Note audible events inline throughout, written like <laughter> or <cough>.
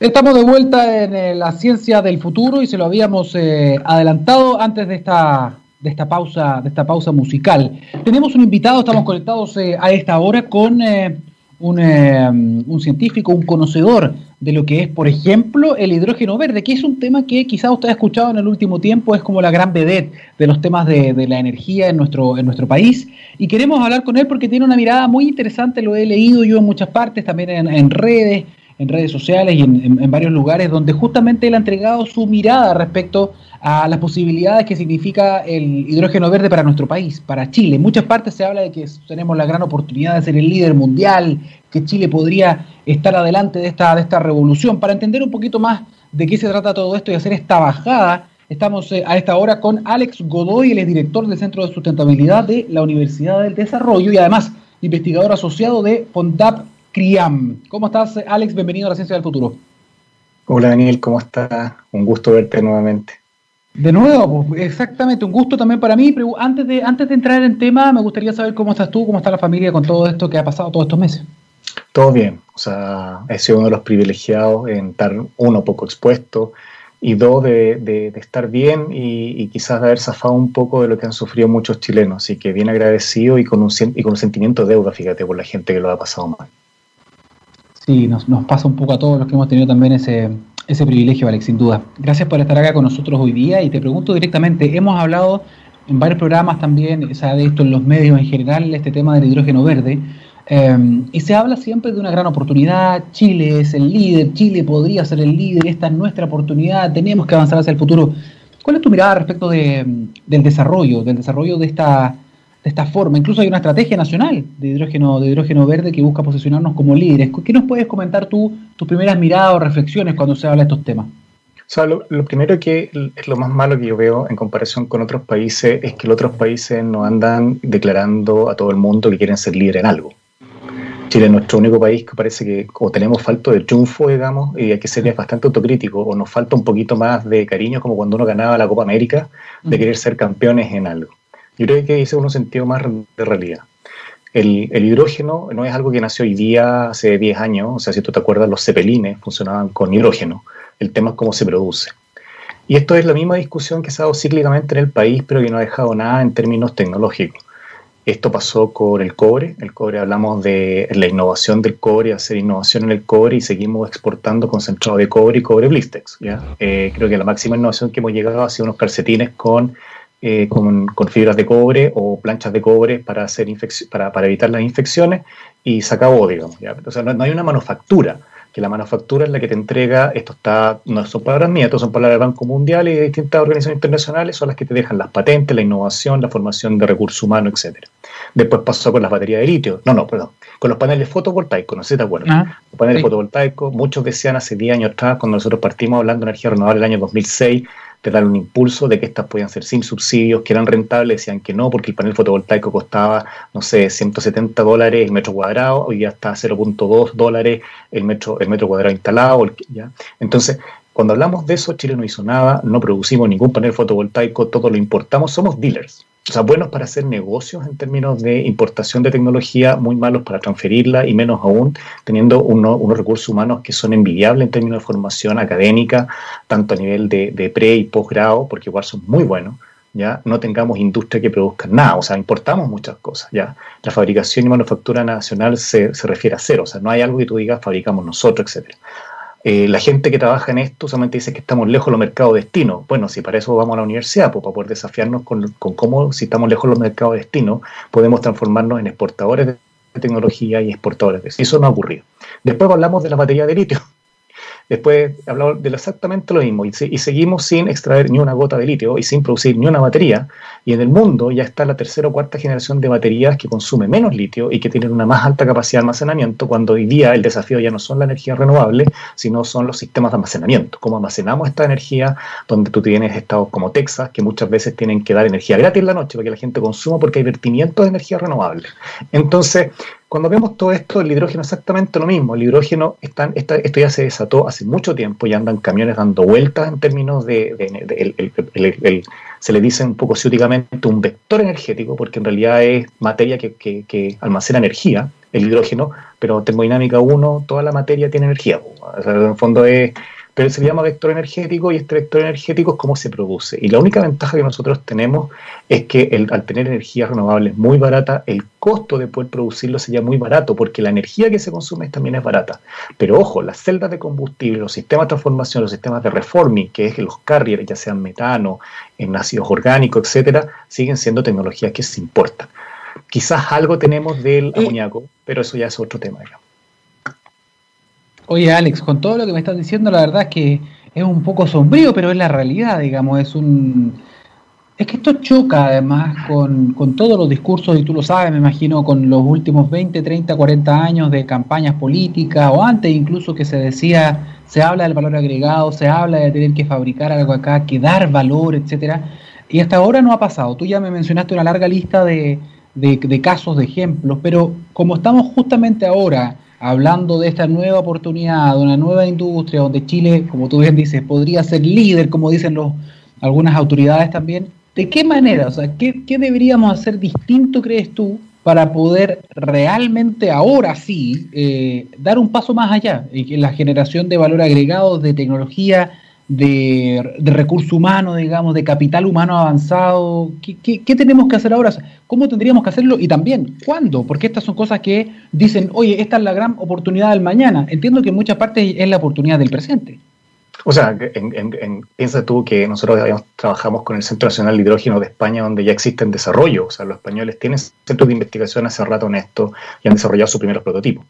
Estamos de vuelta en eh, la ciencia del futuro y se lo habíamos eh, adelantado antes de esta, de esta pausa, de esta pausa musical. Tenemos un invitado, estamos conectados eh, a esta hora con un, científico, un conocedor de lo que es, por ejemplo, el hidrógeno verde, que es un tema que quizás usted ha escuchado en el último tiempo, es como la gran vedette de los temas de, la energía en nuestro, en nuestro país. Y queremos hablar con él porque tiene una mirada muy interesante, lo he leído yo en muchas partes, también en redes en redes sociales y en, varios lugares donde justamente él ha entregado su mirada respecto a las posibilidades que significa el hidrógeno verde para nuestro país, para Chile. En muchas partes se habla de que tenemos la gran oportunidad de ser el líder mundial, que Chile podría estar adelante de esta, de esta revolución. Para entender un poquito más de qué se trata todo esto y hacer esta bajada, estamos eh, a esta hora con Alex Godoy, el director del Centro de Sustentabilidad de la Universidad del Desarrollo y además investigador asociado de FONDAP Criam. ¿Cómo estás, Alex? Bienvenido a la Ciencia del Futuro. Hola, Daniel, ¿cómo estás? Un gusto verte nuevamente. De nuevo, pues, exactamente, un gusto también para mí. Pero antes de, antes de entrar en tema, me gustaría saber cómo estás tú, cómo está la familia con todo esto que ha pasado todos estos meses. Todo bien, o sea, he sido uno de los privilegiados en estar, uno, poco expuesto, y dos, de, estar bien y, quizás de haber zafado un poco de lo que han sufrido muchos chilenos. Así que bien agradecido y con un, y con un sentimiento de deuda, fíjate, por la gente que lo ha pasado mal. Sí, nos, pasa un poco a todos los que hemos tenido también ese, ese privilegio, Alex, sin duda. Gracias por estar acá con nosotros hoy día y te pregunto directamente, hemos hablado en varios programas también, o sea, de esto en los medios en general, este tema del hidrógeno verde, em, y se habla siempre de una gran oportunidad, Chile es el líder, Chile podría ser el líder, esta es nuestra oportunidad, tenemos que avanzar hacia el futuro. ¿Cuál es tu mirada respecto de, del desarrollo, del desarrollo de esta de esta forma. Incluso hay una estrategia nacional de hidrógeno, de hidrógeno verde que busca posicionarnos como líderes. ¿Qué nos puedes comentar tú, tus primeras miradas o reflexiones cuando se habla de estos temas? O sea, lo, primero que es lo más malo que yo veo en comparación con otros países es que los otros países no andan declarando a todo el mundo que quieren ser líderes en algo. Chile es nuestro único país que parece que o tenemos falta de triunfo, digamos, y hay que ser bastante autocrítico, o nos falta un poquito más de cariño, como cuando uno ganaba la Copa América, de querer ser campeones en algo. Yo creo que ese es un sentido más de realidad. El, hidrógeno no es algo que nació hoy día, hace 10 años, o sea, si tú te acuerdas, los cepelines funcionaban con hidrógeno. El tema es cómo se produce. Y esto es la misma discusión que se ha dado cíclicamente en el país, pero que no ha dejado nada en términos tecnológicos. Esto pasó con el cobre. El cobre hablamos de la innovación del cobre, hacer innovación en el cobre y seguimos exportando concentrado de cobre y cobre blistex. ¿ya? Eh, creo que la máxima innovación que hemos llegado ha sido unos calcetines con eh, con, fibras de cobre o planchas de cobre para, hacer para, para evitar las infecciones y se acabó, digamos. O sea, no, hay una manufactura, que la manufactura es la que te entrega, esto está, no son palabras mías, esto son palabras del Banco Mundial y de distintas organizaciones internacionales, son las que te dejan las patentes, la innovación, la formación de recursos humanos, etcétera. Después pasó con las baterías de litio, no, no, perdón, con los paneles fotovoltaicos, no sé si te acuerdas. Ah, los paneles fotovoltaicos, muchos decían hace 10 años atrás, cuando nosotros partimos hablando de energía renovable el año 2006, de dar un impulso de que estas podían ser sin subsidios, que eran rentables, decían que no, porque el panel fotovoltaico costaba, no sé, 170 dólares el metro cuadrado, hoy ya está 0.2 dólares el metro, el metro cuadrado instalado. ¿ya? Entonces, cuando hablamos de eso, Chile no hizo nada, no producimos ningún panel fotovoltaico, todo lo importamos, somos dealers. O sea, buenos para hacer negocios en términos de importación de tecnología, muy malos para transferirla y menos aún teniendo unos recursos humanos que son envidiables en términos de formación académica, tanto a nivel de, pre y posgrado, porque igual son muy buenos. ¿ya? no tengamos industria que produzca nada, o sea, importamos muchas cosas, ¿ya? La fabricación y manufactura nacional se, se refiere a cero, o sea, no hay algo que tú digas fabricamos nosotros, etcétera. Eh, la gente que trabaja en esto solamente dice que estamos lejos de los mercados destino. Bueno, si para eso vamos a la universidad, pues para poder desafiarnos con, cómo, si estamos lejos de los mercados destino, podemos transformarnos en exportadores de tecnología y exportadores de eso. no ha ocurrido. Después hablamos de la batería de litio. Después hablamos de exactamente lo mismo y, seguimos sin extraer ni una gota de litio y sin producir ni una batería. Y en el mundo ya está la tercera o cuarta generación de baterías que consume menos litio y que tienen una más alta capacidad de almacenamiento, cuando hoy día el desafío ya no son la energía renovable, sino son los sistemas de almacenamiento. Cómo almacenamos esta energía, donde tú tienes estados como Texas, que muchas veces tienen que dar energía gratis en la noche para que la gente consuma porque hay vertimientos de energía renovable. Entonces, cuando vemos todo esto, el hidrógeno es exactamente lo mismo. El hidrógeno, está, esto ya se desató hace mucho tiempo y andan camiones dando vueltas en términos de, se le dice un poco ciúticamente un vector energético, porque en realidad es materia que, que, almacena energía, el hidrógeno, pero termodinámica 1, toda la materia tiene energía. O sea, en el fondo es pero se llama vector energético y este vector energético es cómo se produce. Y la única ventaja que nosotros tenemos es que el, al tener energías renovables muy barata, el costo de poder producirlo sería muy barato, porque la energía que se consume también es barata. Pero ojo, las celdas de combustible, los sistemas de transformación, los sistemas de reforming, que es que los carriers, ya sean metano, en ácidos orgánicos, etcétera, siguen siendo tecnologías que se importan. Quizás algo tenemos del amoníaco, pero eso ya es otro tema. Digamos. Oye, Alex, con todo lo que me estás diciendo, la verdad es que es un poco sombrío, pero es la realidad, digamos, es un... Es que esto choca además con, todos los discursos, y tú lo sabes, me imagino, con los últimos 20, 30, 40 años de campañas políticas, o antes incluso que se decía, se habla del valor agregado, se habla de tener que fabricar algo acá, que dar valor, etcétera, y hasta ahora no ha pasado. Tú ya me mencionaste una larga lista de, de casos, de ejemplos, pero como estamos justamente ahora hablando de esta nueva oportunidad, de una nueva industria donde Chile, como tú bien dices, podría ser líder, como dicen los, algunas autoridades también, ¿de qué manera? O sea, ¿qué, deberíamos hacer distinto, crees tú, para poder realmente ahora sí eh, dar un paso más allá en la generación de valor agregado, de tecnología, de, recurso humano, digamos, de capital humano avanzado? ¿Qué, tenemos que hacer ahora? ¿Cómo tendríamos que hacerlo? Y también, ¿cuándo? Porque estas son cosas que dicen, oye, esta es la gran oportunidad del mañana. Entiendo que en muchas partes es la oportunidad del presente. O sea, piensa tú que nosotros trabajamos con el Centro Nacional de Hidrógeno de España, donde ya existe en desarrollo. O sea, los españoles tienen centros de investigación hace rato en esto y han desarrollado sus primeros prototipos.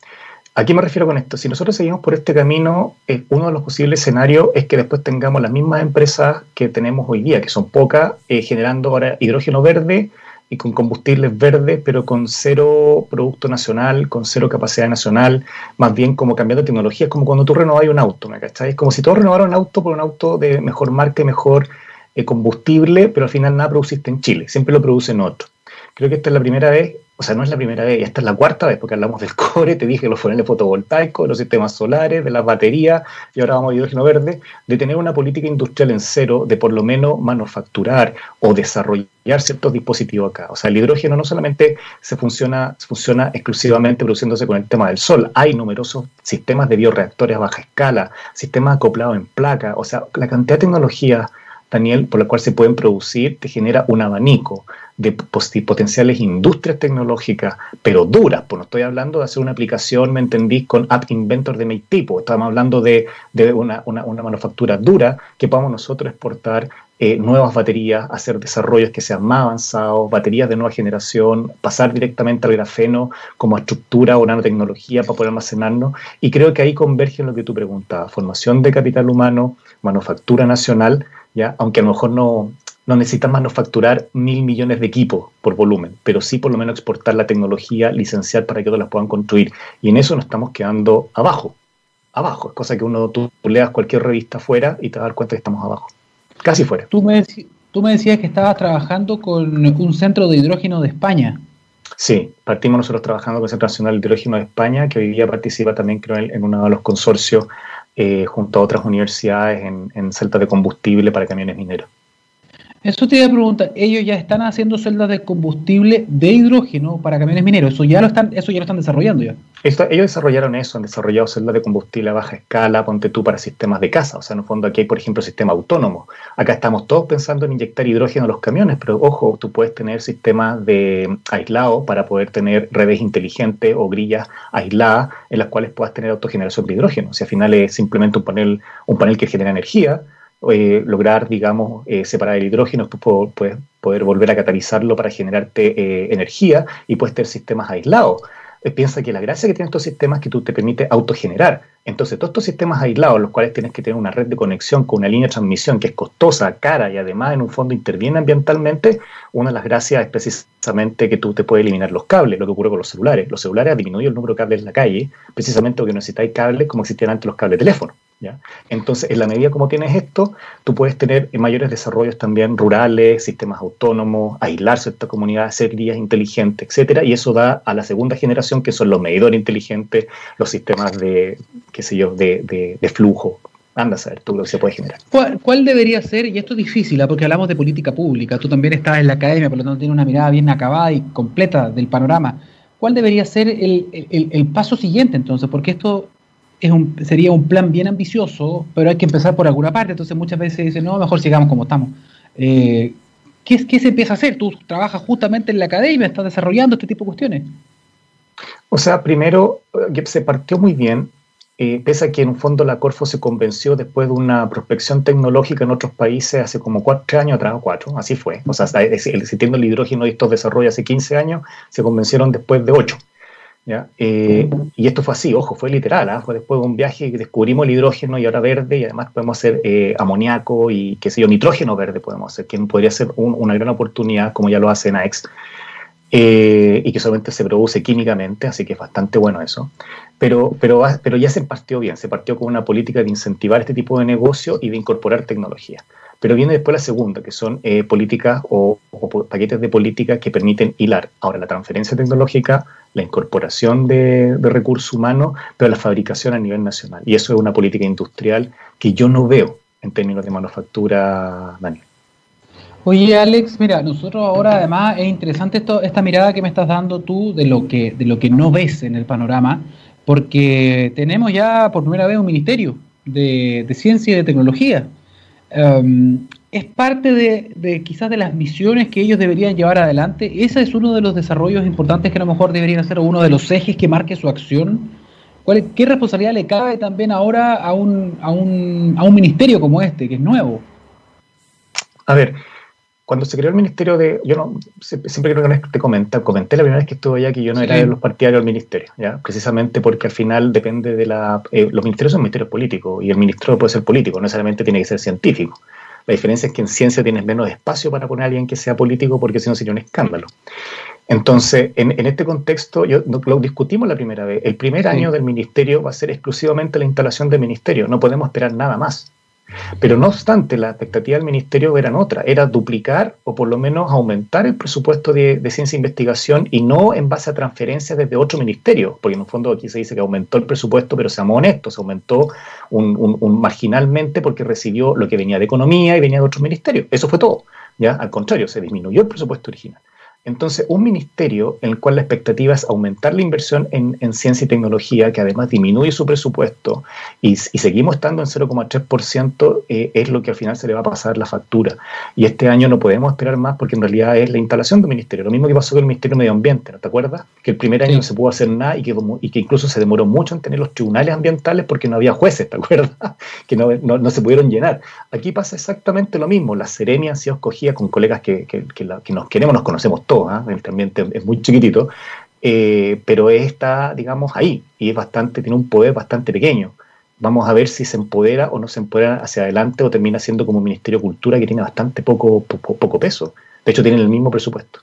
¿A qué me refiero con esto? Si nosotros seguimos por este camino, eh, uno de los posibles escenarios es que después tengamos las mismas empresas que tenemos hoy día, que son pocas, eh, generando ahora hidrógeno verde y con combustibles verdes, pero con cero producto nacional, con cero capacidad nacional, más bien como cambiando tecnología. Es como cuando tú renovas un auto, ¿me cachai? Es como si todos renovaran un auto por un auto de mejor marca y mejor eh, combustible, pero al final nada produciste en Chile, siempre lo producen otro. Creo que esta es la primera vez o sea, no es la primera vez, esta es la cuarta vez, porque hablamos del <laughs> cobre, te dije los paneles fotovoltaicos, los sistemas solares, de las baterías, y ahora vamos a hidrógeno verde, de tener una política industrial en cero, de por lo menos manufacturar o desarrollar ciertos dispositivos acá. O sea, el hidrógeno no solamente se funciona, funciona exclusivamente produciéndose con el tema del sol, hay numerosos sistemas de bioreactores a baja escala, sistemas acoplados en placa, o sea, la cantidad de tecnología Daniel, por la cual se pueden producir, te genera un abanico de potenciales industrias tecnológicas, pero duras, pues no estoy hablando de hacer una aplicación, me entendís, con App Inventor de mi tipo, estamos hablando de, una, manufactura dura que podamos nosotros exportar eh, nuevas baterías, hacer desarrollos que sean más avanzados, baterías de nueva generación, pasar directamente al grafeno como estructura o nanotecnología para poder almacenarnos. Y creo que ahí converge en lo que tú preguntabas, formación de capital humano, manufactura nacional, ¿ya? aunque a lo mejor no, no necesitan manufacturar mil millones de equipos por volumen, pero sí por lo menos exportar la tecnología, licenciar para que otros las puedan construir. Y en eso nos estamos quedando abajo, abajo. Es cosa que uno, tú leas cualquier revista fuera y te vas a dar cuenta que estamos abajo, casi fuera. Tú me, tú me decías que estabas trabajando con un centro de hidrógeno de España. Sí, partimos nosotros trabajando con el Centro Nacional de Hidrógeno de España, que hoy día participa también, creo, en uno de los consorcios eh, junto a otras universidades en, en celdas de combustible para camiones mineros. Eso te iba a preguntar, ellos ya están haciendo celdas de combustible de hidrógeno para camiones mineros, eso ya lo están, eso ya lo están desarrollando ya. ellos desarrollaron eso, han desarrollado celdas de combustible a baja escala, ponte tú para sistemas de casa, o sea, en el fondo aquí hay, por ejemplo, sistema autónomo. Acá estamos todos pensando en inyectar hidrógeno a los camiones, pero ojo, tú puedes tener sistemas de aislado para poder tener redes inteligentes o grillas aisladas en las cuales puedas tener autogeneración de hidrógeno. O sea, al final es simplemente un panel, un panel que genera energía eh, lograr, digamos, eh, separar el hidrógeno, puedes poder volver a catalizarlo para generarte eh, energía y puedes tener sistemas aislados. piensa que la gracia que tienen estos sistemas es que tú te permite autogenerar. Entonces, todos estos sistemas aislados, los cuales tienes que tener una red de conexión con una línea de transmisión que es costosa, cara y además en un fondo interviene ambientalmente, una de las gracias es precisamente que tú te puedes eliminar los cables, lo que ocurre con los celulares. Los celulares han disminuido el número de cables en la calle, precisamente porque necesitáis cables como existían antes los cables de teléfono. Entonces, en la medida como tienes esto, tú puedes tener mayores desarrollos también rurales, sistemas autónomos, aislar ciertas comunidades, hacer grillas inteligentes, etcétera, y eso da a la segunda generación, que son los medidores inteligentes, los sistemas de, qué sé yo, de, flujo, anda a saber tú lo que se puede generar. ¿Cuál, debería ser, y esto es difícil, ¿ah? porque hablamos de política pública, tú también estás en la academia, por lo tanto tienes una mirada bien acabada y completa del panorama, ¿cuál debería ser el, paso siguiente entonces? Porque esto es un, sería un plan bien ambicioso, pero hay que empezar por alguna parte, entonces muchas veces dicen, no, mejor sigamos como estamos. Eh, ¿qué, ¿Qué se empieza a hacer? Tú trabajas justamente en la academia, estás desarrollando este tipo de cuestiones. O sea, primero eh, se partió muy bien, eh, pese a que en un fondo la Corfo se convenció después de una prospección tecnológica en otros países hace como cuatro años atrás, o cuatro, así fue. O sea, existiendo el hidrógeno y estos desarrollos hace 15 años, se convencieron después de ocho. Eh, y esto fue así, ojo, fue literal, ¿ah? fue después de un viaje que descubrimos el hidrógeno y ahora verde, y además podemos hacer amoníaco y qué sé yo, nitrógeno verde podemos hacer, que podría ser una gran oportunidad, como ya lo hace NAEX eh, y que solamente se produce químicamente, así que es bastante bueno eso. Pero, pero, pero ya se partió bien, se partió con una política de incentivar este tipo de negocio y de incorporar tecnología. Pero viene después la segunda, que son eh, políticas o, paquetes de políticas que permiten hilar ahora la transferencia tecnológica, la incorporación de, de recursos humanos, pero la fabricación a nivel nacional. Y eso es una política industrial que yo no veo en términos de manufactura, Daniel. Oye, Alex, mira, nosotros ahora además es interesante esto, esta mirada que me estás dando tú de lo que, de lo que no ves en el panorama, porque tenemos ya por primera vez un ministerio de, ciencia y de tecnología. Um, es parte de, quizás de las misiones que ellos deberían llevar adelante. Ese es uno de los desarrollos importantes que a lo mejor deberían ser uno de los ejes que marque su acción. ¿Cuál, ¿Qué responsabilidad le cabe también ahora a un, a, un, a un ministerio como este, que es nuevo? A ver, cuando se creó el ministerio de, yo no, siempre creo que te comenté, comenté la primera vez que estuve allá que yo no era de los partidarios del ministerio, ¿ya? precisamente porque al final depende de la, eh, los ministerios son ministerios políticos y el ministro puede ser político, no necesariamente tiene que ser científico. La diferencia es que en ciencia tienes menos espacio para poner a alguien que sea político porque si no sería un escándalo. Entonces, en, en, este contexto, yo, lo discutimos la primera vez. El primer año del ministerio va a ser exclusivamente la instalación del ministerio. No podemos esperar nada más. Pero no obstante, la expectativa del ministerio era otra, era duplicar o por lo menos aumentar el presupuesto de, ciencia e investigación y no en base a transferencias desde otro ministerio, porque en un fondo aquí se dice que aumentó el presupuesto, pero seamos honestos, se aumentó un, marginalmente porque recibió lo que venía de economía y venía de otros ministerios. Eso fue todo. ¿ya? Al contrario, se disminuyó el presupuesto original. Entonces, un ministerio en el cual la expectativa es aumentar la inversión en, ciencia y tecnología, que además disminuye su presupuesto y, seguimos estando en 0,3%, eh, es lo que al final se le va a pasar la factura. Y este año no podemos esperar más porque en realidad es la instalación del ministerio. Lo mismo que pasó con el Ministerio de Medio Ambiente, ¿no te acuerdas? Que el primer año no se pudo hacer nada y que, y que incluso se demoró mucho en tener los tribunales ambientales porque no había jueces, ¿te acuerdas? <laughs> que no, no, se pudieron llenar. Aquí pasa exactamente lo mismo. La Serenia ha sido escogida con colegas que, que, que nos queremos, nos conocemos ¿ah? el ambiente es muy chiquitito, eh, pero está, digamos, ahí y es bastante, tiene un poder bastante pequeño. Vamos a ver si se empodera o no se empodera hacia adelante o termina siendo como un Ministerio de Cultura que tiene bastante poco, poco, peso. De hecho, tienen el mismo presupuesto.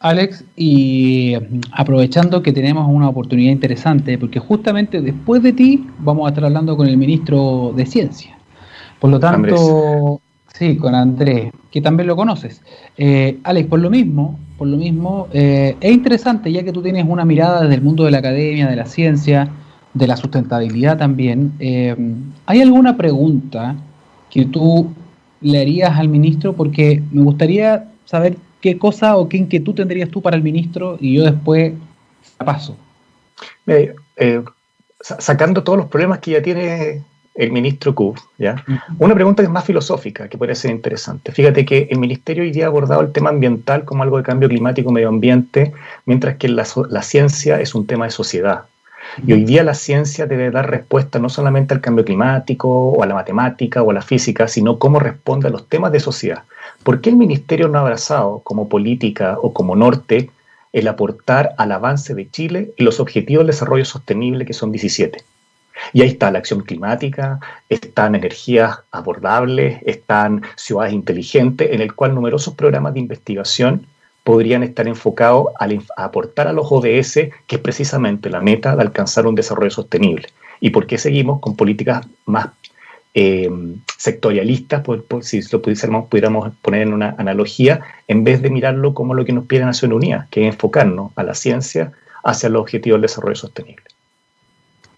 Alex, y aprovechando que tenemos una oportunidad interesante, porque justamente después de ti vamos a estar hablando con el ministro de Ciencia. Por lo tanto, sí, con Andrés, que también lo conoces. Eh, Alex, por lo mismo, por lo mismo, eh, es interesante ya que tú tienes una mirada desde el mundo de la academia, de la ciencia, de la sustentabilidad también. Eh, ¿Hay alguna pregunta que tú le harías al ministro? Porque me gustaría saber qué cosa o qué inquietud tendrías tú para el ministro y yo después paso. Eh, sacando todos los problemas que ya tiene el ministro Q. ¿ya? Una pregunta que es más filosófica, que puede ser interesante. Fíjate que el ministerio hoy día ha abordado el tema ambiental como algo de cambio climático, medio ambiente, mientras que la, ciencia es un tema de sociedad. Y hoy día la ciencia debe dar respuesta no solamente al cambio climático o a la matemática o a la física, sino cómo responde a los temas de sociedad. ¿Por qué el ministerio no ha abrazado como política o como norte el aportar al avance de Chile y los objetivos de desarrollo sostenible que son 17? Y ahí está la acción climática, están energías abordables, están ciudades inteligentes, en el cual numerosos programas de investigación podrían estar enfocados a, aportar a los ODS, que es precisamente la meta de alcanzar un desarrollo sostenible. ¿Y por qué seguimos con políticas más eh, sectorialistas, si lo pudiéramos, pudiéramos poner en una analogía, en vez de mirarlo como lo que nos pide Naciones Unidas, que es enfocarnos a la ciencia hacia el objetivo del desarrollo sostenible.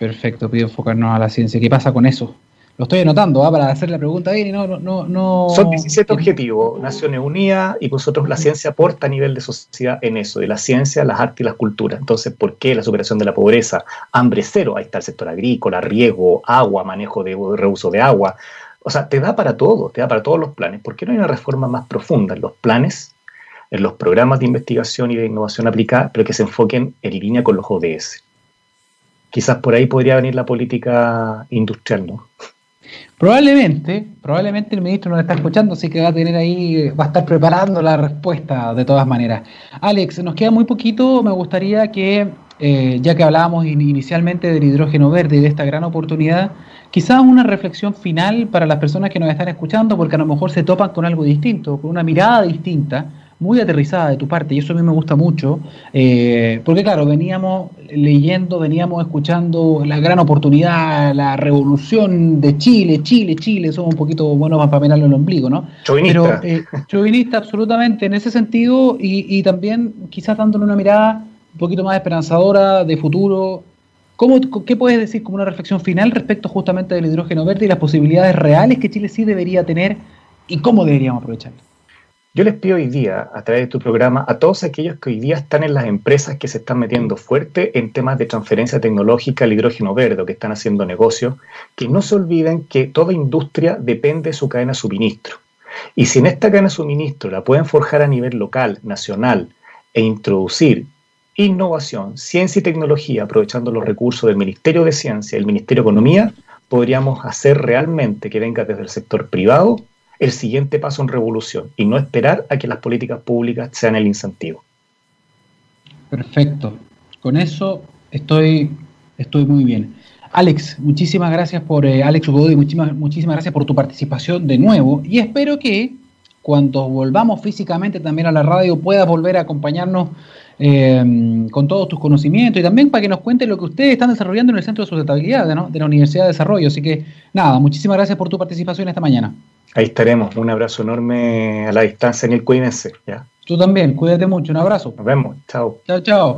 Perfecto, pido enfocarnos a la ciencia. ¿Qué pasa con eso? Lo estoy anotando ¿ah? para hacer la pregunta bien y no, no, no. Son 17 objetivos, Naciones Unidas, y nosotros la ciencia aporta a nivel de sociedad en eso, de la ciencia, las artes y las culturas. Entonces, ¿por qué la superación de la pobreza? Hambre cero, ahí está el sector agrícola, riego, agua, manejo de reuso de agua. O sea, te da para todo, te da para todos los planes. ¿Por qué no hay una reforma más profunda en los planes, en los programas de investigación y de innovación aplicada, pero que se enfoquen en línea con los ODS? Quizás por ahí podría venir la política industrial, ¿no? Probablemente, probablemente el ministro nos está escuchando, así que va a tener ahí, va a estar preparando la respuesta de todas maneras. Alex, nos queda muy poquito, me gustaría que, eh, ya que hablábamos inicialmente del hidrógeno verde y de esta gran oportunidad, quizás una reflexión final para las personas que nos están escuchando, porque a lo mejor se topan con algo distinto, con una mirada distinta muy aterrizada de tu parte y eso a mí me gusta mucho, eh, porque claro, veníamos leyendo, veníamos escuchando la gran oportunidad, la revolución de Chile, Chile, Chile, somos un poquito buenos para mirarlo en el ombligo, ¿no? Chauvinista. Pero eh, chauvinista absolutamente en ese sentido y, y también quizás dándole una mirada un poquito más esperanzadora de futuro. ¿Cómo, ¿Qué puedes decir como una reflexión final respecto justamente del hidrógeno verde y las posibilidades reales que Chile sí debería tener y cómo deberíamos aprovecharlo? Yo les pido hoy día, a través de tu programa, a todos aquellos que hoy día están en las empresas que se están metiendo fuerte en temas de transferencia tecnológica al hidrógeno verde o que están haciendo negocios, que no se olviden que toda industria depende de su cadena de suministro. Y si en esta cadena de suministro la pueden forjar a nivel local, nacional, e introducir innovación, ciencia y tecnología, aprovechando los recursos del Ministerio de Ciencia y el Ministerio de Economía, podríamos hacer realmente que venga desde el sector privado el siguiente paso en revolución y no esperar a que las políticas públicas sean el incentivo. Perfecto. Con eso estoy, estoy muy bien. Alex, muchísimas gracias por, eh, Alex muchísimas, muchísimas gracias por tu participación de nuevo y espero que cuando volvamos físicamente también a la radio puedas volver a acompañarnos eh, con todos tus conocimientos y también para que nos cuentes lo que ustedes están desarrollando en el Centro de Sustentabilidad de la Universidad de Desarrollo. Así que nada, muchísimas gracias por tu participación esta mañana. Ahí estaremos. Un abrazo enorme a la distancia, el Cuídense. ¿ya? Tú también, cuídate mucho. Un abrazo. Nos vemos. Chao. Chao, chao.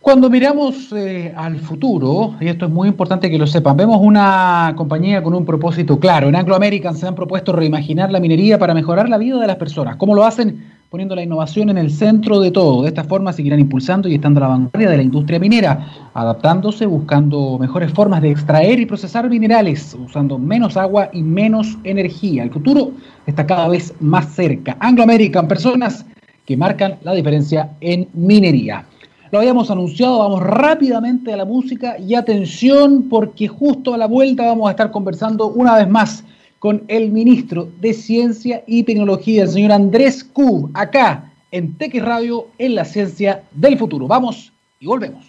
Cuando miramos eh, al futuro, y esto es muy importante que lo sepan, vemos una compañía con un propósito claro. En Anglo American se han propuesto reimaginar la minería para mejorar la vida de las personas. ¿Cómo lo hacen? Poniendo la innovación en el centro de todo. De esta forma seguirán impulsando y estando a la vanguardia de la industria minera, adaptándose, buscando mejores formas de extraer y procesar minerales, usando menos agua y menos energía. El futuro está cada vez más cerca. Anglo American, personas que marcan la diferencia en minería. Lo habíamos anunciado, vamos rápidamente a la música y atención porque justo a la vuelta vamos a estar conversando una vez más con el ministro de Ciencia y Tecnología, el señor Andrés Cub, acá en TX Radio, en la ciencia del futuro. Vamos y volvemos.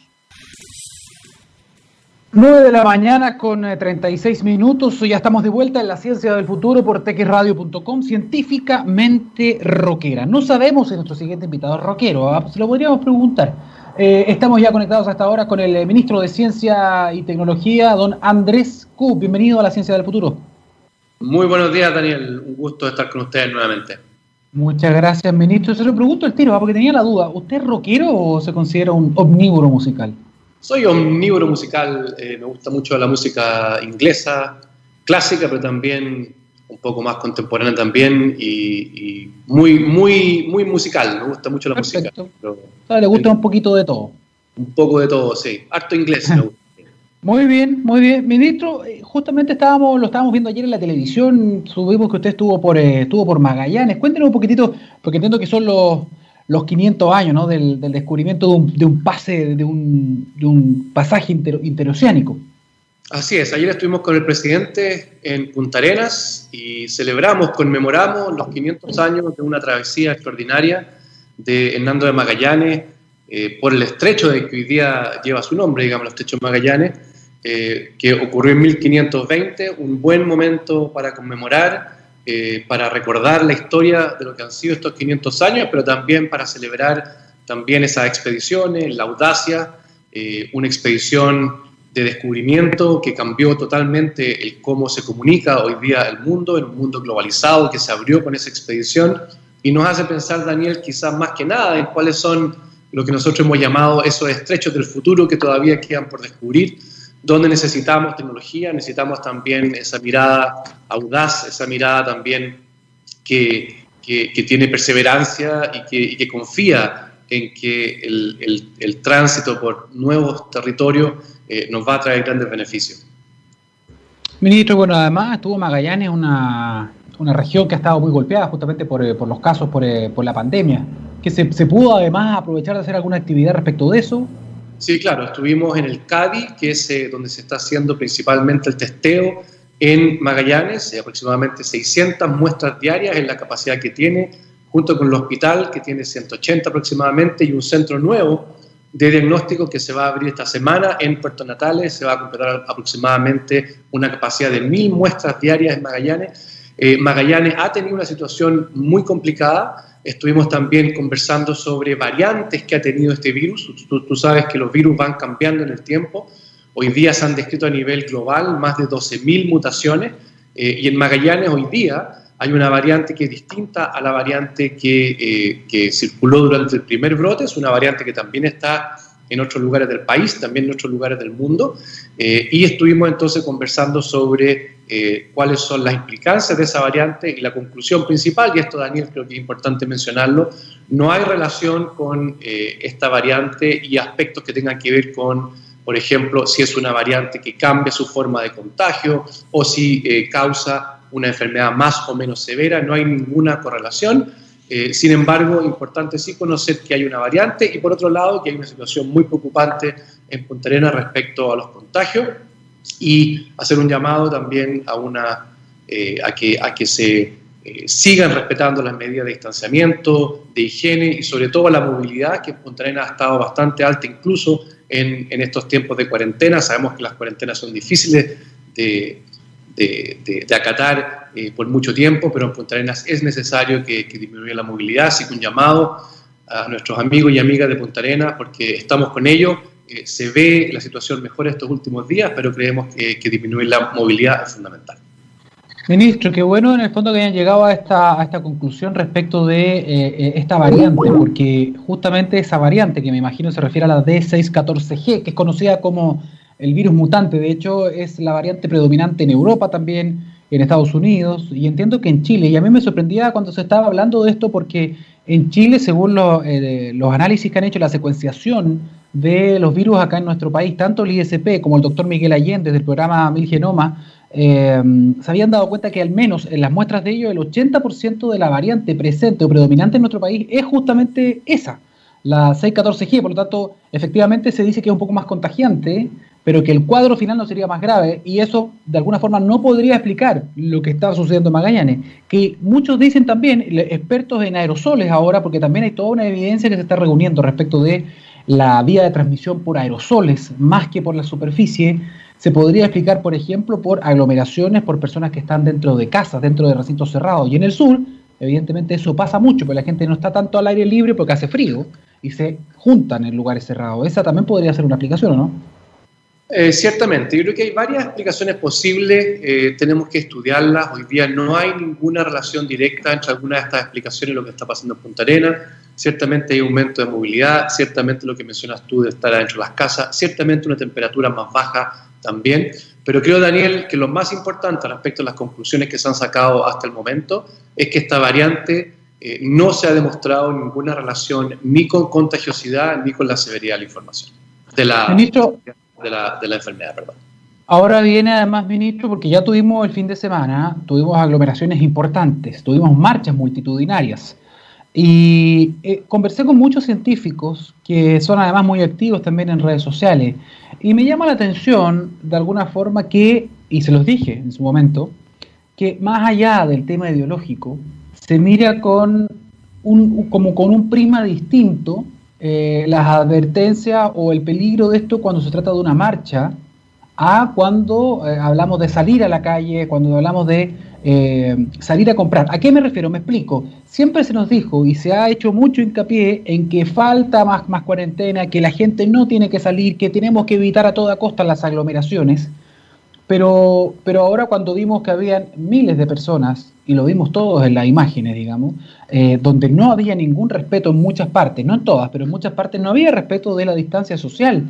9 de la mañana con 36 eh, minutos, ya estamos de vuelta en la ciencia del futuro por txradio.com, científicamente rockera. No sabemos si nuestro siguiente invitado es rockero, ¿ah? se lo podríamos preguntar. Eh, estamos ya conectados hasta ahora con el eh, ministro de Ciencia y Tecnología, don Andrés Cub. Bienvenido a la ciencia del futuro. Muy buenos días, Daniel. Un gusto estar con ustedes nuevamente. Muchas gracias, ministro. Se lo pregunto el tiro, porque tenía la duda. ¿Usted es rockero o se considera un omnívoro musical? Soy omnívoro musical. Eh, me gusta mucho la música inglesa, clásica, pero también un poco más contemporánea también y, muy, muy, muy musical. Me gusta mucho la música. ¿Le gusta un poquito de todo? Un poco de todo, sí. Harto inglés me gusta. <laughs> Muy bien, muy bien. Ministro, eh, justamente estábamos, lo estábamos viendo ayer en la televisión, subimos que usted estuvo por, eh, estuvo por Magallanes. Cuéntenos un poquitito, porque entiendo que son los, los 500 años ¿no? del, descubrimiento de un, de un, pase, de un, de un pasaje interoceánico. Así es, ayer estuvimos con el presidente en Punta Arenas y celebramos, conmemoramos los 500 años de una travesía extraordinaria de Hernando de Magallanes eh, por el estrecho de que hoy día lleva su nombre, digamos, el estrecho Magallanes, eh, que ocurrió en 1520, un buen momento para conmemorar, eh, para recordar la historia de lo que han sido estos 500 años, pero también para celebrar también esas expediciones, la audacia, eh, una expedición de descubrimiento que cambió totalmente el cómo se comunica hoy día el mundo, en un mundo globalizado que se abrió con esa expedición y nos hace pensar, Daniel, quizás más que nada en cuáles son lo que nosotros hemos llamado esos estrechos del futuro que todavía quedan por descubrir, donde necesitamos tecnología, necesitamos también esa mirada audaz, esa mirada también que, tiene perseverancia y que, confía en que el, tránsito por nuevos territorios eh, nos va a traer grandes beneficios. Ministro, bueno, además estuvo Magallanes, una, una región que ha estado muy golpeada justamente por, eh, los casos por, eh, por, la pandemia. ¿Que se, se pudo además aprovechar de hacer alguna actividad respecto de eso? Sí, claro, estuvimos en el CADI, que es eh, donde se está haciendo principalmente el testeo en Magallanes, aproximadamente 600 muestras diarias en la capacidad que tiene, junto con el hospital, que tiene 180 aproximadamente, y un centro nuevo de diagnóstico que se va a abrir esta semana en Puerto Natales, se va a completar aproximadamente una capacidad de mil muestras diarias en Magallanes. Eh, Magallanes ha tenido una situación muy complicada, Estuvimos también conversando sobre variantes que ha tenido este virus. Tú, sabes que los virus van cambiando en el tiempo. Hoy día se han descrito a nivel global más de 12.000 mutaciones eh, y en Magallanes hoy día hay una variante que es distinta a la variante que, eh, que circuló durante el primer brote. Es una variante que también está en otros lugares del país, también en otros lugares del mundo, eh, y estuvimos entonces conversando sobre eh, cuáles son las implicancias de esa variante y la conclusión principal, y esto Daniel creo que es importante mencionarlo, no hay relación con eh, esta variante y aspectos que tengan que ver con, por ejemplo, si es una variante que cambia su forma de contagio o si causa una enfermedad más o menos severa, no hay ninguna correlación. Eh, sin embargo, importante sí conocer que hay una variante y por otro lado que hay una situación muy preocupante en Punta Arenas respecto a los contagios y hacer un llamado también a, una, eh, a, que, a que se eh, sigan respetando las medidas de distanciamiento, de higiene y sobre todo la movilidad, que en Punta Arenas ha estado bastante alta incluso en, en estos tiempos de cuarentena. Sabemos que las cuarentenas son difíciles de, de, acatar eh, por mucho tiempo, pero en Punta Arenas es necesario que, disminuya la movilidad, así que un llamado a nuestros amigos y amigas de Punta Arenas, porque estamos con ellos, eh, se ve la situación mejor estos últimos días, pero creemos que, disminuir la movilidad es fundamental. Ministro, qué bueno en el fondo que hayan llegado a esta, a esta conclusión respecto de eh, esta variante, porque justamente esa variante, que me imagino se refiere a la D614G, que es conocida como el virus mutante, de hecho, es la variante predominante en Europa también, en Estados Unidos, y entiendo que en Chile. Y a mí me sorprendía cuando se estaba hablando de esto porque en Chile, según eh, los análisis que han hecho, la secuenciación de los virus acá en nuestro país, tanto el ISP como el doctor Miguel Allende del programa Mil Genoma, eh, se habían dado cuenta que al menos en las muestras de ellos el 80% de la variante presente o predominante en nuestro país es justamente esa, la 614G, por lo tanto, efectivamente se dice que es un poco más contagiante, pero que el cuadro final no sería más grave y eso de alguna forma no podría explicar lo que estaba sucediendo en Magallanes. Que muchos dicen también, expertos en aerosoles ahora, porque también hay toda una evidencia que se está reuniendo respecto de la vía de transmisión por aerosoles más que por la superficie, se podría explicar, por ejemplo, por aglomeraciones, por personas que están dentro de casas, dentro de recintos cerrados. Y en el sur, evidentemente eso pasa mucho, porque la gente no está tanto al aire libre porque hace frío y se juntan en lugares cerrados. Esa también podría ser una explicación, ¿o no? Eh, ciertamente, yo creo que hay varias explicaciones posibles, eh, tenemos que estudiarlas. Hoy día no hay ninguna relación directa entre alguna de estas explicaciones y lo que está pasando en Punta Arenas. Ciertamente hay aumento de movilidad, ciertamente lo que mencionas tú de estar adentro de las casas, ciertamente una temperatura más baja también. Pero creo, Daniel, que lo más importante respecto a las conclusiones que se han sacado hasta el momento es que esta variante eh, no se ha demostrado ninguna relación ni con contagiosidad ni con la severidad de la información. De la, de la, de la enfermedad, perdón. Ahora viene además, ministro, porque ya tuvimos el fin de semana, tuvimos aglomeraciones importantes, tuvimos marchas multitudinarias. Y eh, conversé con muchos científicos que son además muy activos también en redes sociales. Y me llama la atención, de alguna forma, que, y se los dije en su momento, que más allá del tema ideológico, se mira con un, como con un prima distinto eh, las advertencias o el peligro de esto cuando se trata de una marcha a cuando eh, hablamos de salir a la calle, cuando hablamos de eh, salir a comprar. ¿A qué me refiero? Me explico. Siempre se nos dijo y se ha hecho mucho hincapié en que falta más, más cuarentena, que la gente no tiene que salir, que tenemos que evitar a toda costa las aglomeraciones. Pero, pero ahora cuando vimos que habían miles de personas, y lo vimos todos en las imágenes, digamos, eh, donde no había ningún respeto en muchas partes, no en todas, pero en muchas partes no había respeto de la distancia social.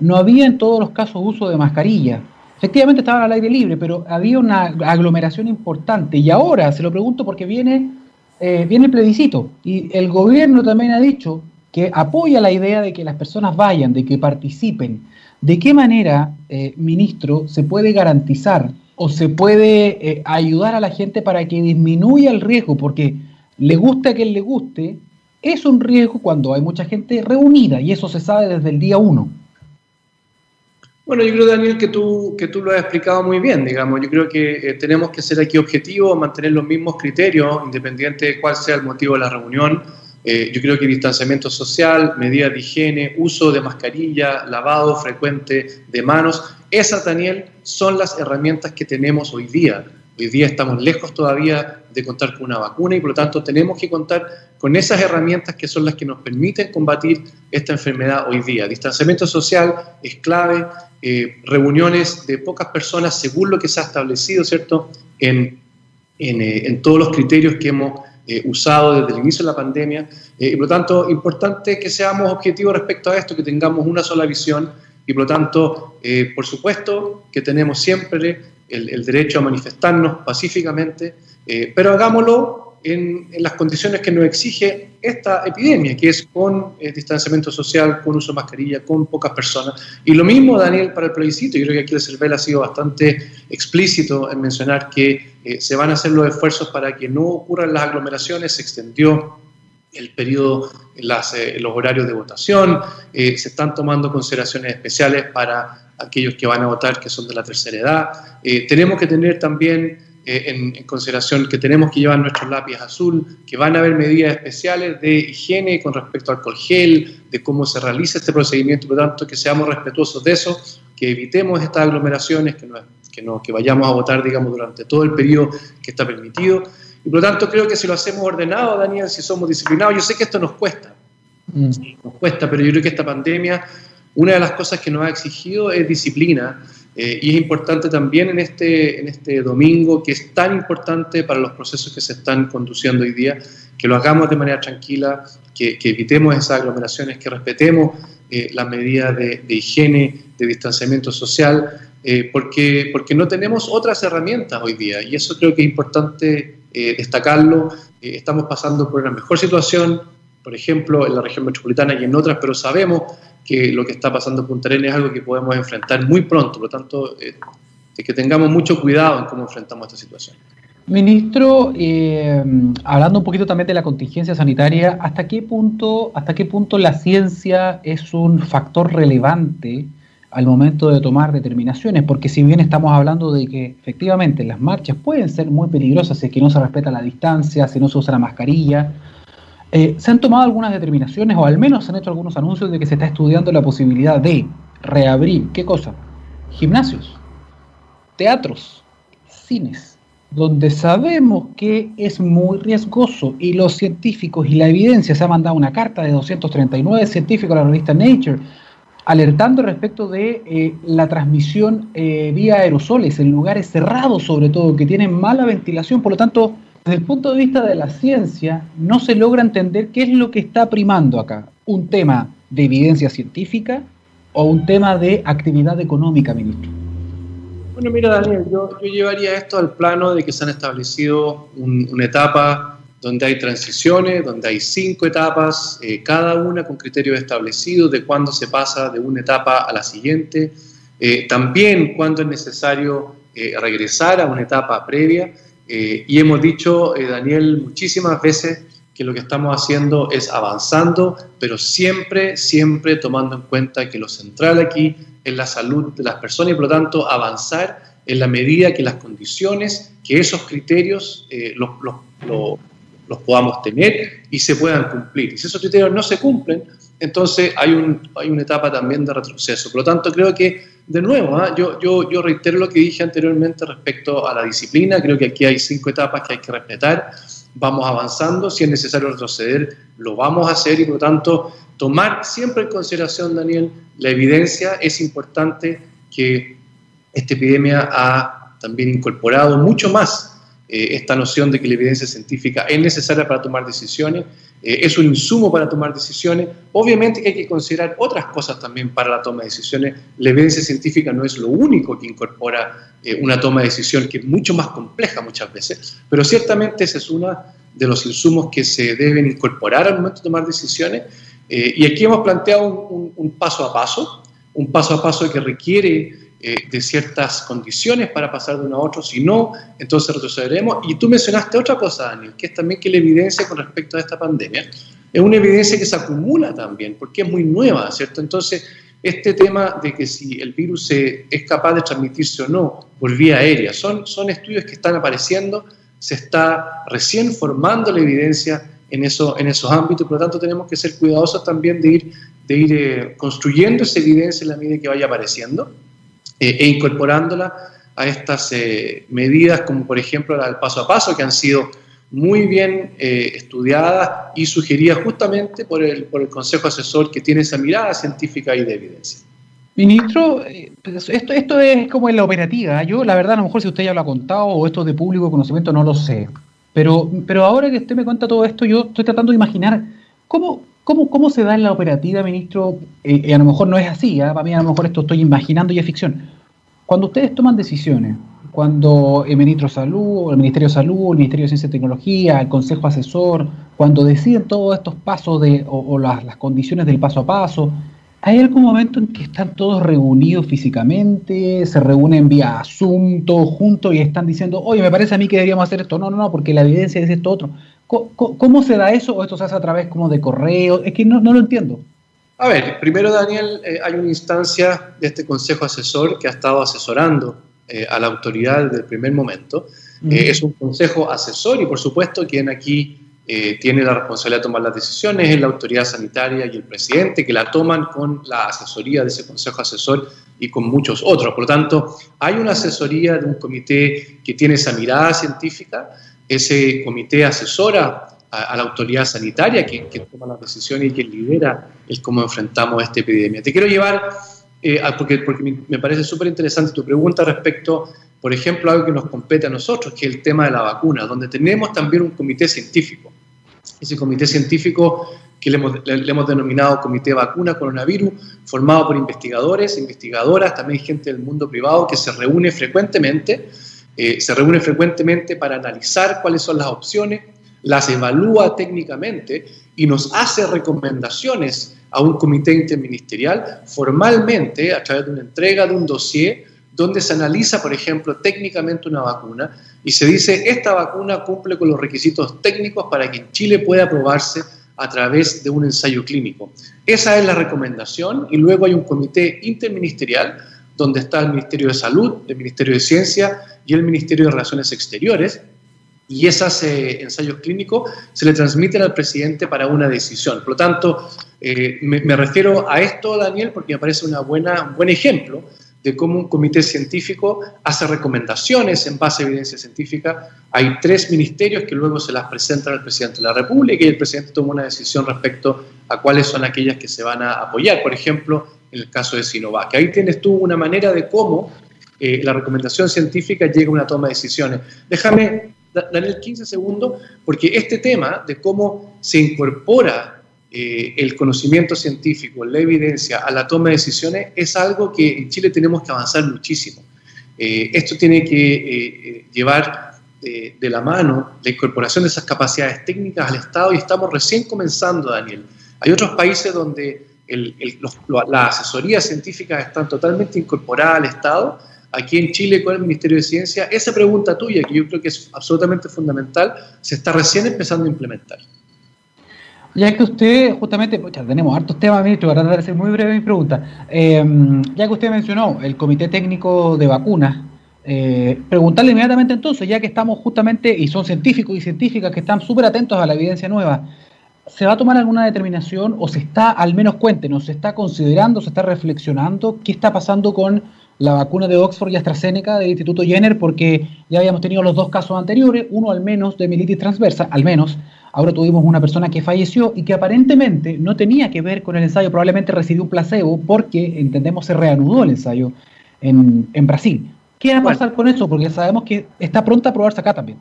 no había en todos los casos uso de mascarilla. Efectivamente estaban al aire libre, pero había una aglomeración importante. Y ahora se lo pregunto porque viene, eh, viene el plebiscito. Y el gobierno también ha dicho que apoya la idea de que las personas vayan, de que participen. ¿De qué manera, eh, ministro, se puede garantizar o se puede eh, ayudar a la gente para que disminuya el riesgo? Porque le guste a quien le guste, es un riesgo cuando hay mucha gente reunida y eso se sabe desde el día uno. Bueno, yo creo, Daniel, que tú, que tú lo has explicado muy bien, digamos. Yo creo que eh, tenemos que ser aquí objetivos, mantener los mismos criterios, independiente de cuál sea el motivo de la reunión. Eh, yo creo que distanciamiento social, medidas de higiene, uso de mascarilla, lavado frecuente de manos, esas, Daniel, son las herramientas que tenemos hoy día. Hoy día estamos lejos todavía de contar con una vacuna y por lo tanto tenemos que contar con esas herramientas que son las que nos permiten combatir esta enfermedad hoy día. Distanciamiento social es clave, eh, reuniones de pocas personas según lo que se ha establecido, ¿cierto?, en, en, eh, todos los criterios que hemos eh, usado desde el inicio de la pandemia. y por lo tanto, importante que seamos objetivos respecto a esto, que tengamos una sola visión y por lo tanto, por supuesto, que tenemos siempre el, derecho a manifestarnos pacíficamente, eh, pero hagámoslo en, las condiciones que nos exige esta epidemia, que es con eh, distanciamiento social, con uso de mascarilla, con pocas personas. Y lo mismo, Daniel, para el plebiscito. Yo creo que aquí el CERVEL ha sido bastante explícito en mencionar que eh, se van a hacer los esfuerzos para que no ocurran las aglomeraciones, se extendió el periodo, las, los horarios de votación, se están tomando consideraciones especiales para aquellos que van a votar que son de la tercera edad. Eh, tenemos que tener también eh, en, consideración que tenemos que llevar nuestros lápices azul, que van a haber medidas especiales de higiene con respecto al alcohol gel, de cómo se realiza este procedimiento, por lo tanto que seamos respetuosos de eso, que evitemos estas aglomeraciones, que, no, que, no, que vayamos a votar, digamos, durante todo el periodo que está permitido. Y por lo tanto creo que si lo hacemos ordenado, Daniel, si somos disciplinados, yo sé que esto nos cuesta, mm. nos cuesta, pero yo creo que esta pandemia una de las cosas que nos ha exigido es disciplina eh, y es importante también en este, en este domingo, que es tan importante para los procesos que se están conduciendo hoy día, que lo hagamos de manera tranquila, que, evitemos esas aglomeraciones, que respetemos eh, las medidas de, higiene, de distanciamiento social, eh, porque, porque no tenemos otras herramientas hoy día y eso creo que es importante destacarlo. estamos pasando por una mejor situación, por ejemplo, en la región metropolitana y en otras, pero sabemos que lo que está pasando en Punta Arenas es algo que podemos enfrentar muy pronto, por lo tanto, eh, que tengamos mucho cuidado en cómo enfrentamos esta situación. Ministro, eh, hablando un poquito también de la contingencia sanitaria, ¿hasta qué punto, hasta qué punto la ciencia es un factor relevante al momento de tomar determinaciones? Porque si bien estamos hablando de que efectivamente las marchas pueden ser muy peligrosas si es que no se respeta la distancia, si no se usa la mascarilla, eh, se han tomado algunas determinaciones o al menos se han hecho algunos anuncios de que se está estudiando la posibilidad de reabrir, ¿qué? Gimnasios, teatros, cines, donde sabemos que es muy riesgoso y los científicos y la evidencia se ha mandado una carta de 239 científicos a la revista Nature alertando respecto de eh, la transmisión eh, vía aerosoles en lugares cerrados sobre todo que tienen mala ventilación, por lo tanto desde el punto de vista de la ciencia, no se logra entender qué es lo que está primando acá. ¿Un tema de evidencia científica o un tema de actividad económica, ministro? Bueno, mira, Daniel, yo, llevaría esto al plano de que se han establecido una etapa donde hay transiciones, donde hay cinco etapas, eh, cada una con criterios establecidos de cuándo se pasa de una etapa a la siguiente, eh, también cuándo es necesario eh, regresar a una etapa previa. Eh, y hemos dicho, eh, Daniel, muchísimas veces que lo que estamos haciendo es avanzando, pero siempre, siempre tomando en cuenta que lo central aquí es la salud de las personas y por lo tanto avanzar en la medida que las condiciones, que esos criterios eh, los, los, los, podamos tener y se puedan cumplir. Y si esos criterios no se cumplen, entonces hay, un, hay una etapa también de retroceso. Por lo tanto, creo que de nuevo, ¿ah? yo, reitero lo que dije anteriormente respecto a la disciplina, creo que aquí hay cinco etapas que hay que respetar, vamos avanzando, si es necesario retroceder, lo vamos a hacer. Y por lo tanto tomar siempre en consideración, Daniel, la evidencia, es importante que esta epidemia ha también incorporado mucho más eh, esta noción de que la evidencia científica es necesaria para tomar decisiones eh, es un insumo para tomar decisiones. Obviamente que hay que considerar otras cosas también para la toma de decisiones. La evidencia científica no es lo único que incorpora eh, una toma de decisión, que es mucho más compleja muchas veces, pero ciertamente ese es uno de los insumos que se deben incorporar al momento de tomar decisiones. Eh, y aquí hemos planteado un paso a paso, un paso a paso que requiere eh, de ciertas condiciones para pasar de uno a otro, si no, entonces retrocederemos. Y tú mencionaste otra cosa, Daniel, que es también que la evidencia con respecto a esta pandemia es una evidencia que se acumula también, porque es muy nueva, ¿cierto? Entonces, este tema de que si el virus es capaz de transmitirse o no por vía aérea, son, son estudios que están apareciendo, se está recién formando la evidencia en, eso, en esos ámbitos, por lo tanto tenemos que ser cuidadosos también de ir, de ir eh, construyendo esa evidencia en la medida que vaya apareciendo eh, e incorporándola a estas eh, medidas como por ejemplo la del paso a paso que han sido muy bien eh, estudiadas y sugeridas justamente por el, por el Consejo Asesor que tiene esa mirada científica y de evidencia. Ministro, esto, esto es como en la operativa. Yo, la verdad, a lo mejor si usted ya lo ha contado o esto de público conocimiento, no lo sé. Pero, pero ahora que usted me cuenta todo esto, yo estoy tratando de imaginar cómo, cómo, cómo se da en la operativa, ministro. y a lo mejor no es así, ¿ah? para mí a lo mejor esto estoy imaginando y es ficción. Cuando ustedes toman decisiones, cuando el ministro de Salud, el Ministerio de Salud, el Ministerio de Ciencia y Tecnología, el Consejo Asesor, cuando deciden todos estos pasos de, o, las, condiciones del paso a paso, ¿hay algún momento en que están todos reunidos físicamente, se reúnen vía todos juntos y están diciendo, oye, me parece a mí que deberíamos hacer esto? No, no, no, porque la evidencia dice esto otro. ¿Cómo, se da eso o esto se hace a través como de correo? Es que no, no lo entiendo. A ver, primero Daniel, eh, hay una instancia de este Consejo Asesor que ha estado asesorando eh, a la autoridad desde el primer momento. Eh, es un Consejo Asesor y por supuesto quien aquí tiene la responsabilidad de tomar las decisiones es la autoridad sanitaria y el presidente que la toman con la asesoría de ese Consejo Asesor y con muchos otros. Por lo tanto, hay una asesoría de un comité que tiene esa mirada científica. Ese comité asesora a, la autoridad sanitaria que, toma las decisiones y que lidera el cómo enfrentamos esta epidemia. Te quiero llevar, eh, porque, porque me parece súper interesante tu pregunta respecto, por ejemplo, a algo que nos compete a nosotros, que es el tema de la vacuna, donde tenemos también un comité científico. Ese comité científico que le hemos, le hemos, denominado Comité Vacuna Coronavirus, formado por investigadores, investigadoras, también gente del mundo privado que se reúne frecuentemente, eh, se reúne frecuentemente para analizar cuáles son las opciones, las evalúa técnicamente y nos hace recomendaciones a un comité interministerial formalmente a través de una entrega de un dossier donde se analiza, por ejemplo, técnicamente una vacuna y se dice esta vacuna cumple con los requisitos técnicos para que en Chile pueda aprobarse a través de un ensayo clínico. Esa es la recomendación y luego hay un comité interministerial donde está el Ministerio de Salud, el Ministerio de Ciencia y el Ministerio de Relaciones Exteriores, y esos eh, ensayos clínicos se le transmiten al presidente para una decisión. Por lo tanto, eh, me, refiero a esto, Daniel, porque me parece una buena, un buen ejemplo de cómo un comité científico hace recomendaciones en base a evidencia científica. Hay tres ministerios que luego se las presentan al presidente de la República y el presidente toma una decisión respecto a cuáles son aquellas que se van a apoyar. Por ejemplo, el caso de Sinovac. Ahí tienes tú una manera de cómo eh, la recomendación científica llega a una toma de decisiones. Déjame Daniel, 15 segundos, porque este tema de cómo se incorpora eh, el conocimiento científico, la evidencia a la toma de decisiones es algo que en Chile tenemos que avanzar muchísimo. Eh, esto tiene que llevar de la mano la incorporación de esas capacidades técnicas al Estado y estamos recién comenzando, Daniel. Hay otros países donde las asesorías científicas están totalmente incorporadas al Estado aquí en Chile con el Ministerio de Ciencia, esa pregunta tuya, que yo creo que es absolutamente fundamental, se está recién empezando a implementar. Ya que usted, justamente, tenemos hartos temas, ministro, para tratar de ser muy breve mi pregunta. Em, ya que usted mencionó el Comité Técnico de Vacunas, eh, preguntarle inmediatamente entonces, ya que estamos justamente, y son científicos y científicas que están súper atentos a la evidencia nueva, ¿se va a tomar alguna determinación o se está, al menos cuéntenos, se está considerando, se está reflexionando qué está pasando con la vacuna de Oxford y AstraZeneca del Instituto Jenner porque ya habíamos tenido los dos casos anteriores, uno al menos de militis transversa, al menos. Ahora tuvimos una persona que falleció y que aparentemente no tenía que ver con el ensayo, probablemente recibió un placebo porque, entendemos, se reanudó el ensayo en, Brasil. ¿Qué va a pasar con eso? Porque sabemos que está pronta a probarse acá también.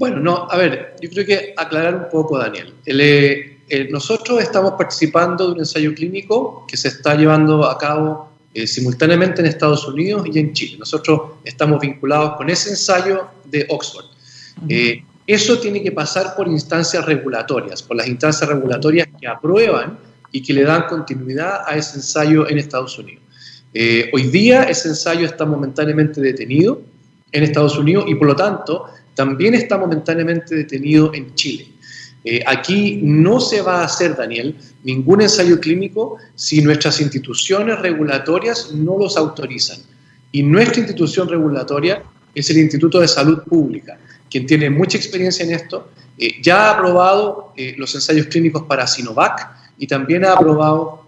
Bueno, no, a ver, yo creo que aclarar un poco, Daniel. Eh, nosotros estamos participando de un ensayo clínico que se está llevando a cabo eh, simultáneamente en Estados Unidos y en Chile. Nosotros estamos vinculados con ese ensayo de Oxford. Eh, eso tiene que pasar por instancias regulatorias, por las instancias regulatorias que aprueban y que le dan continuidad a ese ensayo en Estados Unidos. hoy día ese ensayo está momentáneamente detenido en Estados Unidos y por lo tanto también está momentáneamente detenido en Chile. Eh, aquí no se va a hacer, Daniel, ningún ensayo clínico si nuestras instituciones regulatorias no los autorizan. Y nuestra institución regulatoria es el Instituto de Salud Pública, quien tiene mucha experiencia en esto. Eh, ya ha aprobado eh, los ensayos clínicos para Sinovac y también ha aprobado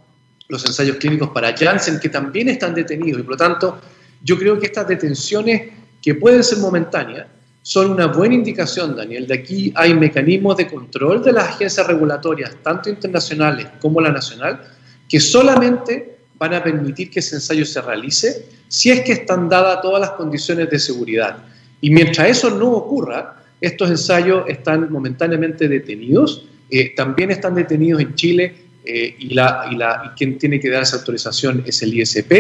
los ensayos clínicos para Janssen, que también están detenidos. Y por lo tanto, yo creo que estas detenciones, que pueden ser momentáneas, son una buena indicación, Daniel. De aquí hay mecanismos de control de las agencias regulatorias, tanto internacionales como la nacional, que solamente van a permitir que ese ensayo se realice si es que están dadas todas las condiciones de seguridad. Y mientras eso no ocurra, estos ensayos están momentáneamente detenidos. Eh, también están detenidos en Chile eh, y, la, y, la, y quien tiene que dar esa autorización es el ISP.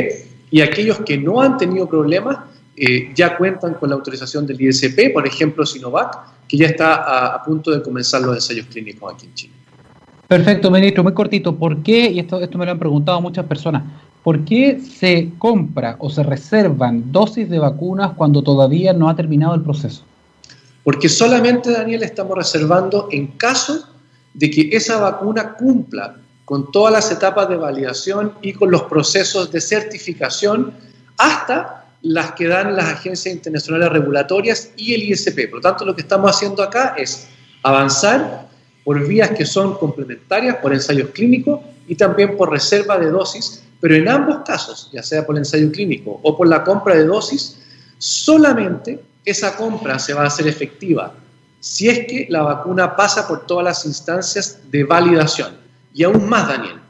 Y aquellos que no han tenido problemas eh, ya cuentan con la autorización del ISP, por ejemplo Sinovac, que ya está a, punto de comenzar los ensayos clínicos aquí en Chile. Perfecto, ministro, muy cortito. ¿Por qué, y esto, esto me lo han preguntado muchas personas, ¿por qué se compra o se reservan dosis de vacunas cuando todavía no ha terminado el proceso? Porque solamente, Daniel, estamos reservando en caso de que esa vacuna cumpla con todas las etapas de validación y con los procesos de certificación hasta las que dan las agencias internacionales regulatorias y el ISP. Por lo tanto, lo que estamos haciendo acá es avanzar por vías que son complementarias, por ensayos clínicos y también por reserva de dosis, pero en ambos casos, ya sea por el ensayo clínico o por la compra de dosis, solamente esa compra se va a hacer efectiva si es que la vacuna pasa por todas las instancias de validación. Y aún más, Daniel,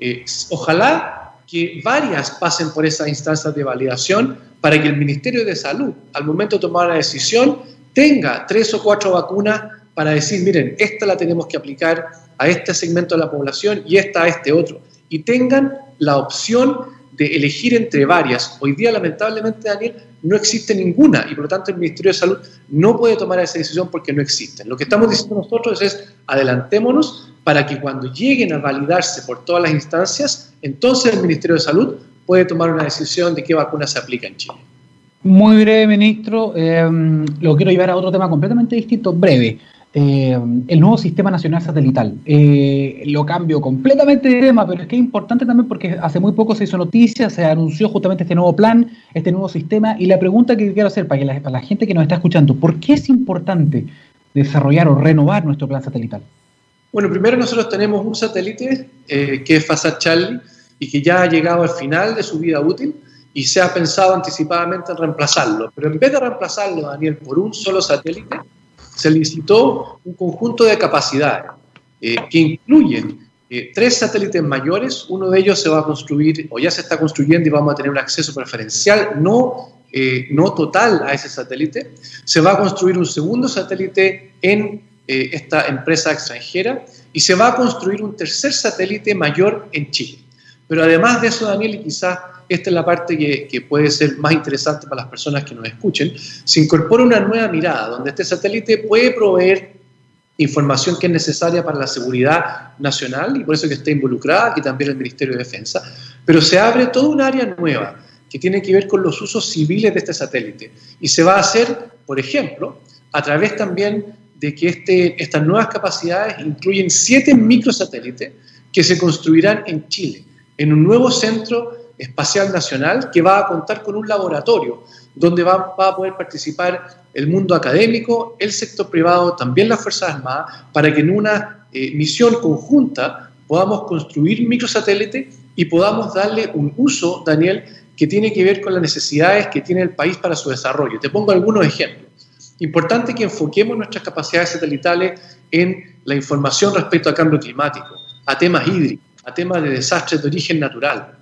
eh, ojalá que varias pasen por esas instancias de validación para que el Ministerio de Salud, al momento de tomar la decisión, tenga tres o cuatro vacunas para decir, miren, esta la tenemos que aplicar a este segmento de la población y esta a este otro. Y tengan la opción de elegir entre varias. Hoy día, lamentablemente, Daniel, no existe ninguna y por lo tanto el Ministerio de Salud no puede tomar esa decisión porque no existen. Lo que estamos diciendo nosotros es adelantémonos para que cuando lleguen a validarse por todas las instancias, entonces el Ministerio de Salud puede tomar una decisión de qué vacuna se aplica en Chile. Muy breve, ministro. Eh, lo quiero llevar a otro tema completamente distinto, breve. Eh, el nuevo sistema nacional satelital. Eh, lo cambio completamente de tema, pero es que es importante también porque hace muy poco se hizo noticia, se anunció justamente este nuevo plan, este nuevo sistema, y la pregunta que quiero hacer para, que para la gente que nos está escuchando, ¿por qué es importante desarrollar o renovar nuestro plan satelital? Bueno, primero nosotros tenemos un satélite que es FASAT Charlie, y que ya ha llegado al final de su vida útil y se ha pensado anticipadamente en reemplazarlo. Pero en vez de reemplazarlo, Daniel, por un solo satélite, se licitó un conjunto de capacidades eh, que incluyen eh, tres satélites mayores. Uno de ellos se va a construir o ya se está construyendo y vamos a tener un acceso preferencial, no, eh, no total a ese satélite. Se va a construir un segundo satélite en esta empresa extranjera y se va a construir un tercer satélite mayor en Chile. Pero además de eso, Daniel, y quizás esta es la parte que, puede ser más interesante para las personas que nos escuchen, se incorpora una nueva mirada, donde este satélite puede proveer información que es necesaria para la seguridad nacional y por eso que está involucrada aquí también el Ministerio de Defensa, pero se abre todo un área nueva que tiene que ver con los usos civiles de este satélite y se va a hacer, por ejemplo, a través también de que este, estas nuevas capacidades incluyen siete microsatélites que se construirán en Chile en un nuevo centro espacial nacional que va a contar con un laboratorio donde va, a poder participar el mundo académico, el sector privado, también las Fuerzas Armadas, para que en una eh, misión conjunta podamos construir microsatélites y podamos darle un uso, Daniel, que tiene que ver con las necesidades que tiene el país para su desarrollo. Te pongo algunos ejemplos. Importante que enfoquemos nuestras capacidades satelitales en la información respecto al cambio climático, a temas hídricos, a temas de desastres de origen natural,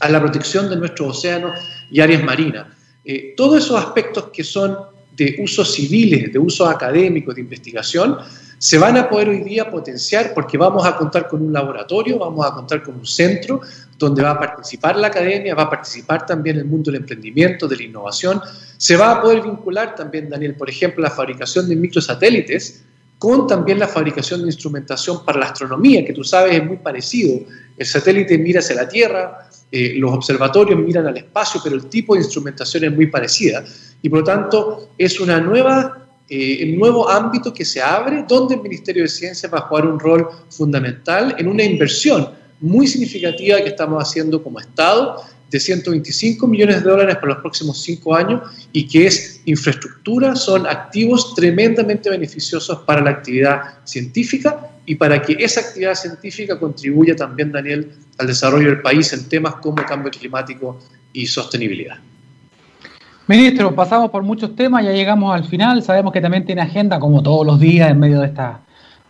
a la protección de nuestros océanos y áreas marinas. Eh, todos esos aspectos que son de usos civiles, de usos académicos, de investigación, se van a poder hoy día potenciar porque vamos a contar con un laboratorio, vamos a contar con un centro donde va a participar la academia, va a participar también el mundo del emprendimiento, de la innovación. Se va a poder vincular también, Daniel, por ejemplo, la fabricación de microsatélites con también la fabricación de instrumentación para la astronomía, que tú sabes es muy parecido. El satélite mira hacia la Tierra, eh, los observatorios miran al espacio, pero el tipo de instrumentación es muy parecida. Y por lo tanto es una nueva eh, un nuevo ámbito que se abre donde el Ministerio de Ciencia va a jugar un rol fundamental en una inversión muy significativa que estamos haciendo como Estado de 125 millones de dólares para los próximos cinco años y que es infraestructura, son activos tremendamente beneficiosos para la actividad científica y para que esa actividad científica contribuya también, Daniel, al desarrollo del país en temas como cambio climático y sostenibilidad. Ministro, pasamos por muchos temas, ya llegamos al final, sabemos que también tiene agenda como todos los días en medio de esta,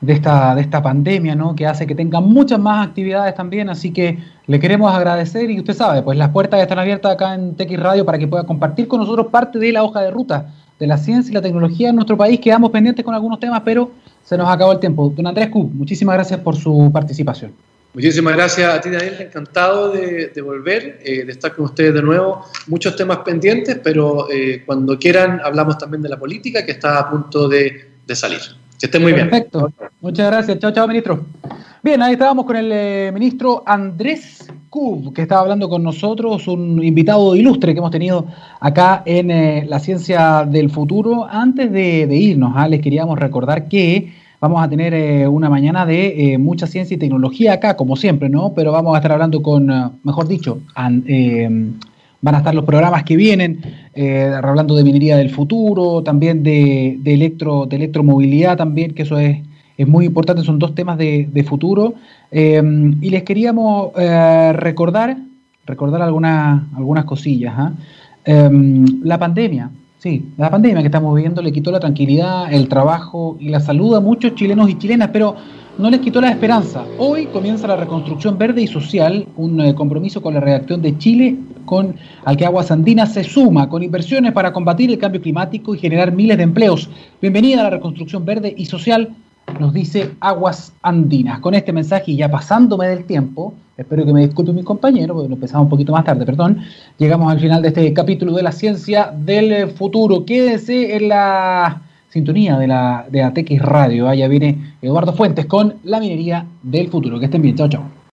de esta, de esta pandemia, ¿no? Que hace que tenga muchas más actividades también, así que le queremos agradecer y usted sabe, pues las puertas están abiertas acá en TX Radio para que pueda compartir con nosotros parte de la hoja de ruta de la ciencia y la tecnología en nuestro país. Quedamos pendientes con algunos temas, pero se nos acabó el tiempo. Don Andrés Q, muchísimas gracias por su participación. Muchísimas gracias a ti, Daniel. Encantado de, volver, eh, de estar con ustedes de nuevo. Muchos temas pendientes, pero eh, cuando quieran hablamos también de la política que está a punto de, salir. Que estén muy bien. Perfecto. Muchas gracias. Chao, chao, ministro. Bien, ahí estábamos con el eh, ministro Andrés Cub, que estaba hablando con nosotros, un invitado ilustre que hemos tenido acá en la ciencia del futuro. Antes de, irnos, ah, les queríamos recordar que Vamos a tener eh, una mañana de eh, mucha ciencia y tecnología acá, como siempre, ¿no? Pero vamos a estar hablando con, eh, mejor dicho, van a estar los programas que vienen, hablando de minería del futuro, también de, electro, de electromovilidad también, que eso es, es muy importante, son dos temas de, futuro. y les queríamos recordar, recordar algunas, algunas cosillas. ¿ah? la pandemia, Sí, la pandemia que estamos viviendo le quitó la tranquilidad, el trabajo y la salud a muchos chilenos y chilenas, pero no les quitó la esperanza. Hoy comienza la reconstrucción verde y social, un eh, compromiso con la reacción de Chile, con al que Aguas Andinas se suma, con inversiones para combatir el cambio climático y generar miles de empleos. Bienvenida a la reconstrucción verde y social nos dice Aguas Andinas. Con este mensaje y ya pasándome del tiempo, espero que me disculpe mi compañero, porque lo empezamos un poquito más tarde, perdón, llegamos al final de este capítulo de la ciencia del futuro. Quédese en la sintonía de la de ATX Radio. Allá viene Eduardo Fuentes con la minería del futuro. Que estén bien. Chao, chao.